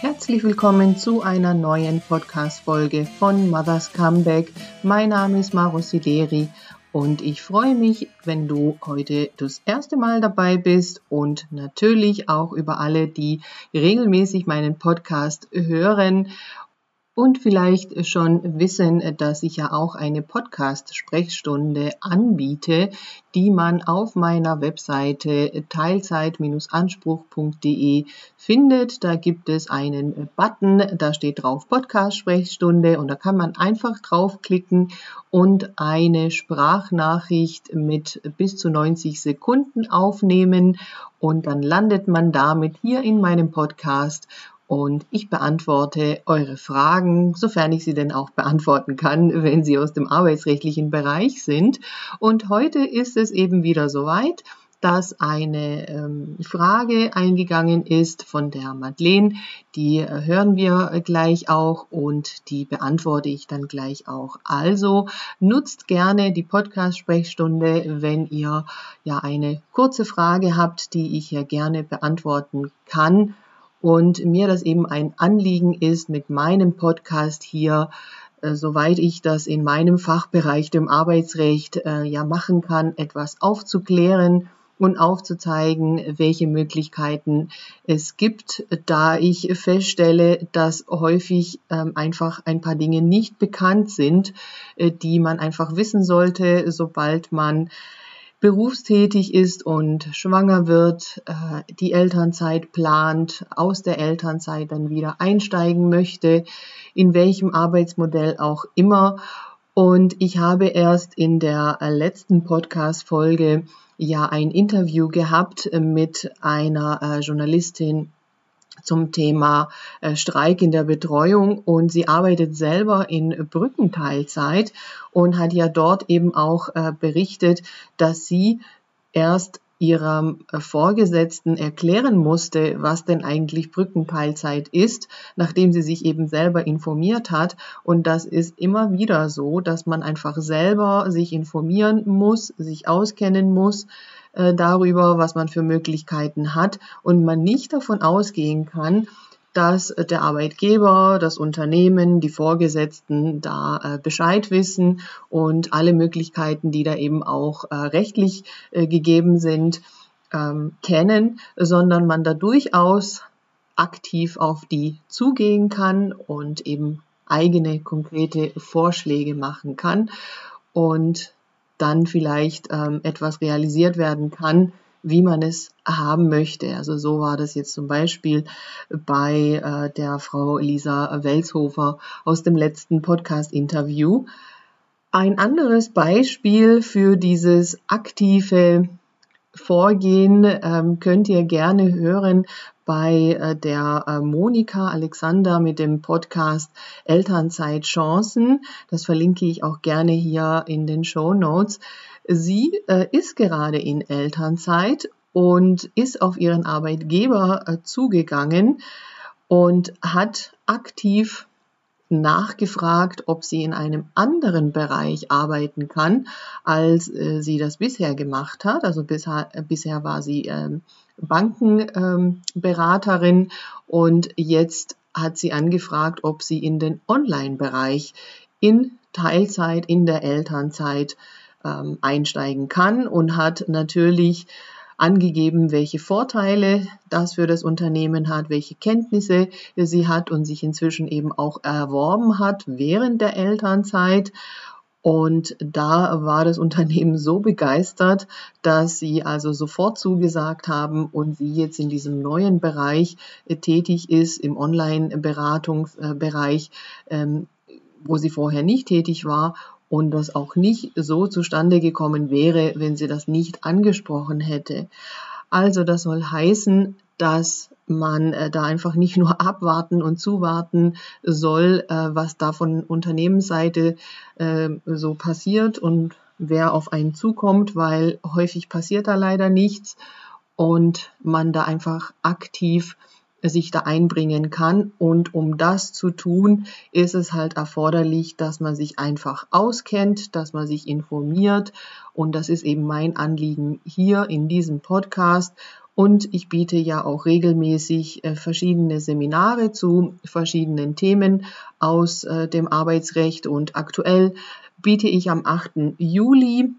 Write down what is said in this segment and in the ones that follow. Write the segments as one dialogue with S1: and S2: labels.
S1: Herzlich willkommen zu einer neuen Podcast-Folge von Mother's Comeback. Mein Name ist Maro Sideri und ich freue mich, wenn du heute das erste Mal dabei bist und natürlich auch über alle, die regelmäßig meinen Podcast hören und vielleicht schon wissen, dass ich ja auch eine Podcast-Sprechstunde anbiete, die man auf meiner Webseite teilzeit-anspruch.de findet. Da gibt es einen Button, da steht drauf Podcast-Sprechstunde und da kann man einfach draufklicken und eine Sprachnachricht mit bis zu 90 Sekunden aufnehmen und dann landet man damit hier in meinem Podcast und ich beantworte eure Fragen, sofern ich sie denn auch beantworten kann, wenn sie aus dem arbeitsrechtlichen Bereich sind. Und heute ist es eben wieder soweit dass eine ähm, Frage eingegangen ist von der Madeleine. Die äh, hören wir gleich auch und die beantworte ich dann gleich auch. Also nutzt gerne die Podcast-Sprechstunde, wenn ihr ja eine kurze Frage habt, die ich ja gerne beantworten kann und mir das eben ein Anliegen ist, mit meinem Podcast hier, äh, soweit ich das in meinem Fachbereich, dem Arbeitsrecht, äh, ja machen kann, etwas aufzuklären und aufzuzeigen, welche Möglichkeiten es gibt, da ich feststelle, dass häufig ähm, einfach ein paar Dinge nicht bekannt sind, äh, die man einfach wissen sollte, sobald man berufstätig ist und schwanger wird, äh, die Elternzeit plant, aus der Elternzeit dann wieder einsteigen möchte, in welchem Arbeitsmodell auch immer. Und ich habe erst in der letzten Podcast-Folge ja ein Interview gehabt mit einer äh, Journalistin zum Thema äh, Streik in der Betreuung und sie arbeitet selber in Brückenteilzeit und hat ja dort eben auch äh, berichtet, dass sie erst ihrem äh, Vorgesetzten erklären musste, was denn eigentlich Brückenteilzeit ist, nachdem sie sich eben selber informiert hat. Und das ist immer wieder so, dass man einfach selber sich informieren muss, sich auskennen muss, äh, darüber, was man für Möglichkeiten hat und man nicht davon ausgehen kann, dass der Arbeitgeber, das Unternehmen, die Vorgesetzten da äh, Bescheid wissen und alle Möglichkeiten, die da eben auch äh, rechtlich äh, gegeben sind, ähm, kennen, sondern man da durchaus aktiv auf die zugehen kann und eben eigene konkrete Vorschläge machen kann. Und dann vielleicht ähm, etwas realisiert werden kann, wie man es haben möchte. Also so war das jetzt zum Beispiel bei äh, der Frau Lisa Welshofer aus dem letzten Podcast-Interview. Ein anderes Beispiel für dieses aktive Vorgehen ähm, könnt ihr gerne hören bei äh, der äh, Monika Alexander mit dem Podcast Elternzeit Chancen. Das verlinke ich auch gerne hier in den Show Notes. Sie äh, ist gerade in Elternzeit und ist auf ihren Arbeitgeber zugegangen und hat aktiv nachgefragt, ob sie in einem anderen Bereich arbeiten kann, als äh, sie das bisher gemacht hat. Also bisher, äh, bisher war sie ähm, Bankenberaterin ähm, und jetzt hat sie angefragt, ob sie in den Online-Bereich in Teilzeit, in der Elternzeit ähm, einsteigen kann und hat natürlich angegeben, welche Vorteile das für das Unternehmen hat, welche Kenntnisse sie hat und sich inzwischen eben auch erworben hat während der Elternzeit. Und da war das Unternehmen so begeistert, dass sie also sofort zugesagt haben und sie jetzt in diesem neuen Bereich äh, tätig ist, im Online-Beratungsbereich, ähm, wo sie vorher nicht tätig war und das auch nicht so zustande gekommen wäre, wenn sie das nicht angesprochen hätte. Also das soll heißen, dass man äh, da einfach nicht nur abwarten und zuwarten soll, äh, was da von Unternehmensseite äh, so passiert und wer auf einen zukommt, weil häufig passiert da leider nichts und man da einfach aktiv sich da einbringen kann. Und um das zu tun, ist es halt erforderlich, dass man sich einfach auskennt, dass man sich informiert. Und das ist eben mein Anliegen hier in diesem Podcast, Und ich biete ja auch regelmäßig äh, verschiedene Seminare zu verschiedenen Themen aus äh, dem Arbeitsrecht. Und aktuell biete ich am 8. Juli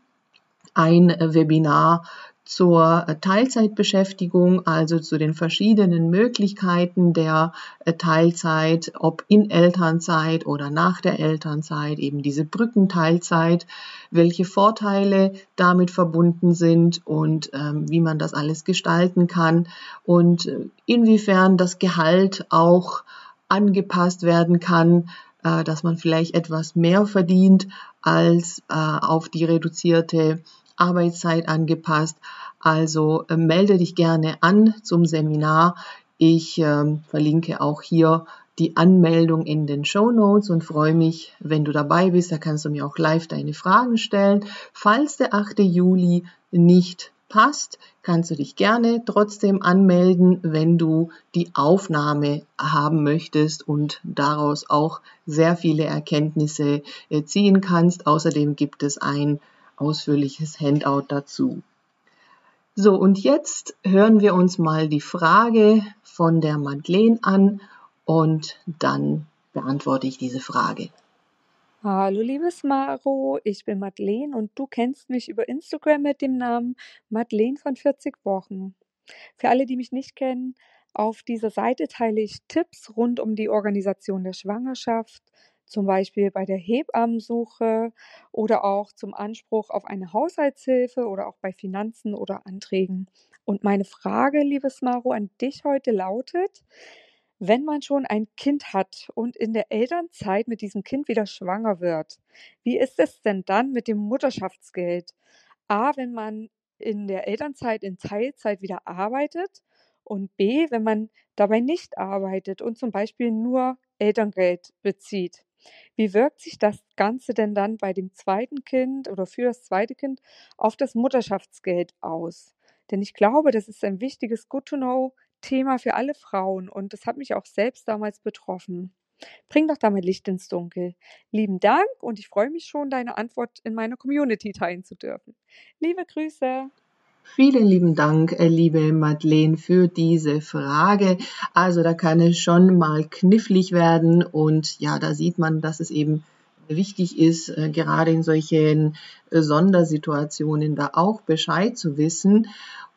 S1: ein Webinar zur Teilzeitbeschäftigung, also zu den verschiedenen Möglichkeiten der äh, Teilzeit, ob in Elternzeit oder nach der Elternzeit, eben diese Brückenteilzeit, welche Vorteile damit verbunden sind und ähm, wie man das alles gestalten kann und äh, inwiefern das Gehalt auch angepasst werden kann, äh, dass man vielleicht etwas mehr verdient als äh, auf die reduzierte Arbeitszeit angepasst. Also äh, melde dich gerne an zum Seminar. Ich äh, verlinke auch hier die Anmeldung in den Show Notes und freue mich, wenn du dabei bist. Da kannst du mir auch live deine Fragen stellen. Falls der 8. Juli nicht passt, kannst du dich gerne trotzdem anmelden, wenn du die Aufnahme haben möchtest und daraus auch sehr viele Erkenntnisse äh, ziehen kannst. Außerdem gibt es ein ausführliches Handout dazu. So, und jetzt hören wir uns mal die Frage von der Madeleine an und dann beantworte ich diese Frage.
S2: Hallo liebes Maro, ich bin Madeleine und du kennst mich über Instagram mit dem Namen Madeleine von 40 Wochen. Für alle, die mich nicht kennen, auf dieser Seite teile ich Tipps rund um die Organisation der Schwangerschaft, zum Beispiel bei der Hebammensuche oder auch zum Anspruch auf eine Haushaltshilfe oder auch bei Finanzen oder Anträgen. Und meine Frage, liebes Maro, an dich heute lautet, wenn man schon ein Kind hat und in der Elternzeit mit diesem Kind wieder schwanger wird, wie ist es denn dann mit dem Mutterschaftsgeld? A, wenn man in der Elternzeit in Teilzeit wieder arbeitet und B, wenn man dabei nicht arbeitet und zum Beispiel nur Elterngeld bezieht. Wie wirkt sich das Ganze denn dann bei dem zweiten Kind oder für das zweite Kind auf das Mutterschaftsgeld aus? Denn ich glaube, das ist ein wichtiges Good-to-Know-Thema für alle Frauen und das hat mich auch selbst damals betroffen. Bring doch da mal Licht ins Dunkel. Lieben Dank und ich freue mich schon, deine Antwort in meiner Community teilen zu dürfen. Liebe Grüße.
S1: Vielen lieben Dank, äh, liebe Madeleine, für diese Frage. Also da kann es schon mal knifflig werden und ja, da sieht man, dass es eben wichtig ist, äh, gerade in solchen äh, Sondersituationen da auch Bescheid zu wissen.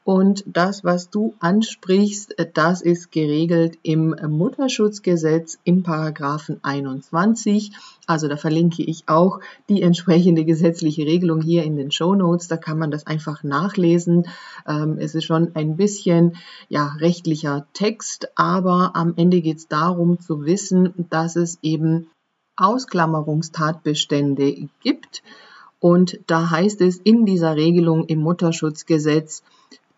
S1: Und das, was du ansprichst, das ist geregelt im Mutterschutzgesetz in Paragraphen 21. Also da verlinke ich auch die entsprechende gesetzliche Regelung hier in den Show Notes. Da kann man das einfach nachlesen. Ähm, es ist schon ein bisschen ja, rechtlicher Text, aber am Ende geht es darum zu wissen, dass es eben Ausklammerungstatbestände gibt. Und da heißt es in dieser Regelung im Mutterschutzgesetz,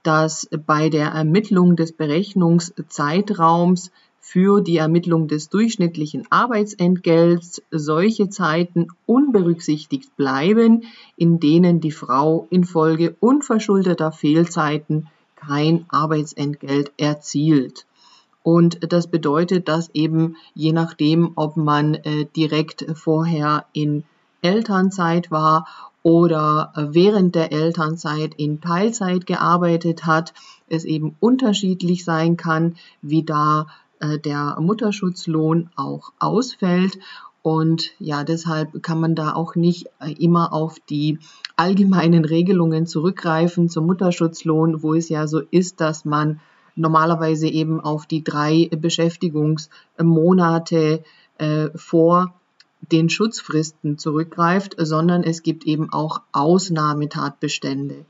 S1: dass bei der Ermittlung des Berechnungszeitraums für die Ermittlung des durchschnittlichen Arbeitsentgelts solche Zeiten unberücksichtigt bleiben, in denen die Frau infolge unverschuldeter Fehlzeiten kein Arbeitsentgelt erzielt. Und das bedeutet, dass eben je nachdem, ob man äh, direkt vorher in Elternzeit war oder äh, während der Elternzeit in Teilzeit gearbeitet hat, es eben unterschiedlich sein kann, wie da äh, der Mutterschutzlohn auch ausfällt. Und ja, deshalb kann man da auch nicht äh, immer auf die allgemeinen Regelungen zurückgreifen zum Mutterschutzlohn, wo es ja so ist, dass man normalerweise eben auf die drei Beschäftigungsmonate vor den Schutzfristen zurückgreift, sondern es gibt eben auch Ausnahmetatbestände.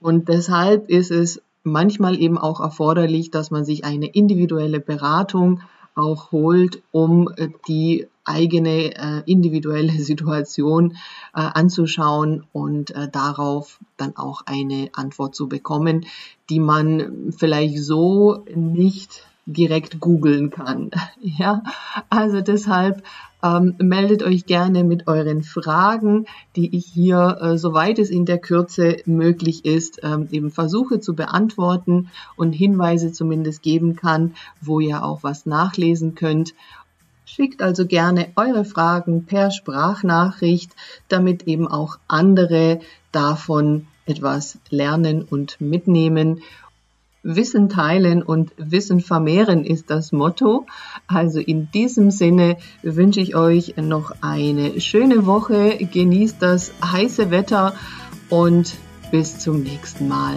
S1: Und deshalb ist es manchmal eben auch erforderlich, dass man sich eine individuelle Beratung auch holt, um äh, die eigene äh, individuelle Situation äh, anzuschauen und äh, darauf dann auch eine Antwort zu bekommen, die man vielleicht so nicht direkt googeln kann. Ja, also deshalb ähm, meldet euch gerne mit euren Fragen, die ich hier, äh, soweit es in der Kürze möglich ist, ähm, eben versuche zu beantworten und Hinweise zumindest geben kann, wo ihr auch was nachlesen könnt. Schickt also gerne eure Fragen per Sprachnachricht, damit eben auch andere davon etwas lernen und mitnehmen Wissen teilen und Wissen vermehren ist das Motto. Also in diesem Sinne wünsche ich euch noch eine schöne Woche. Genießt das heiße Wetter und bis zum nächsten Mal.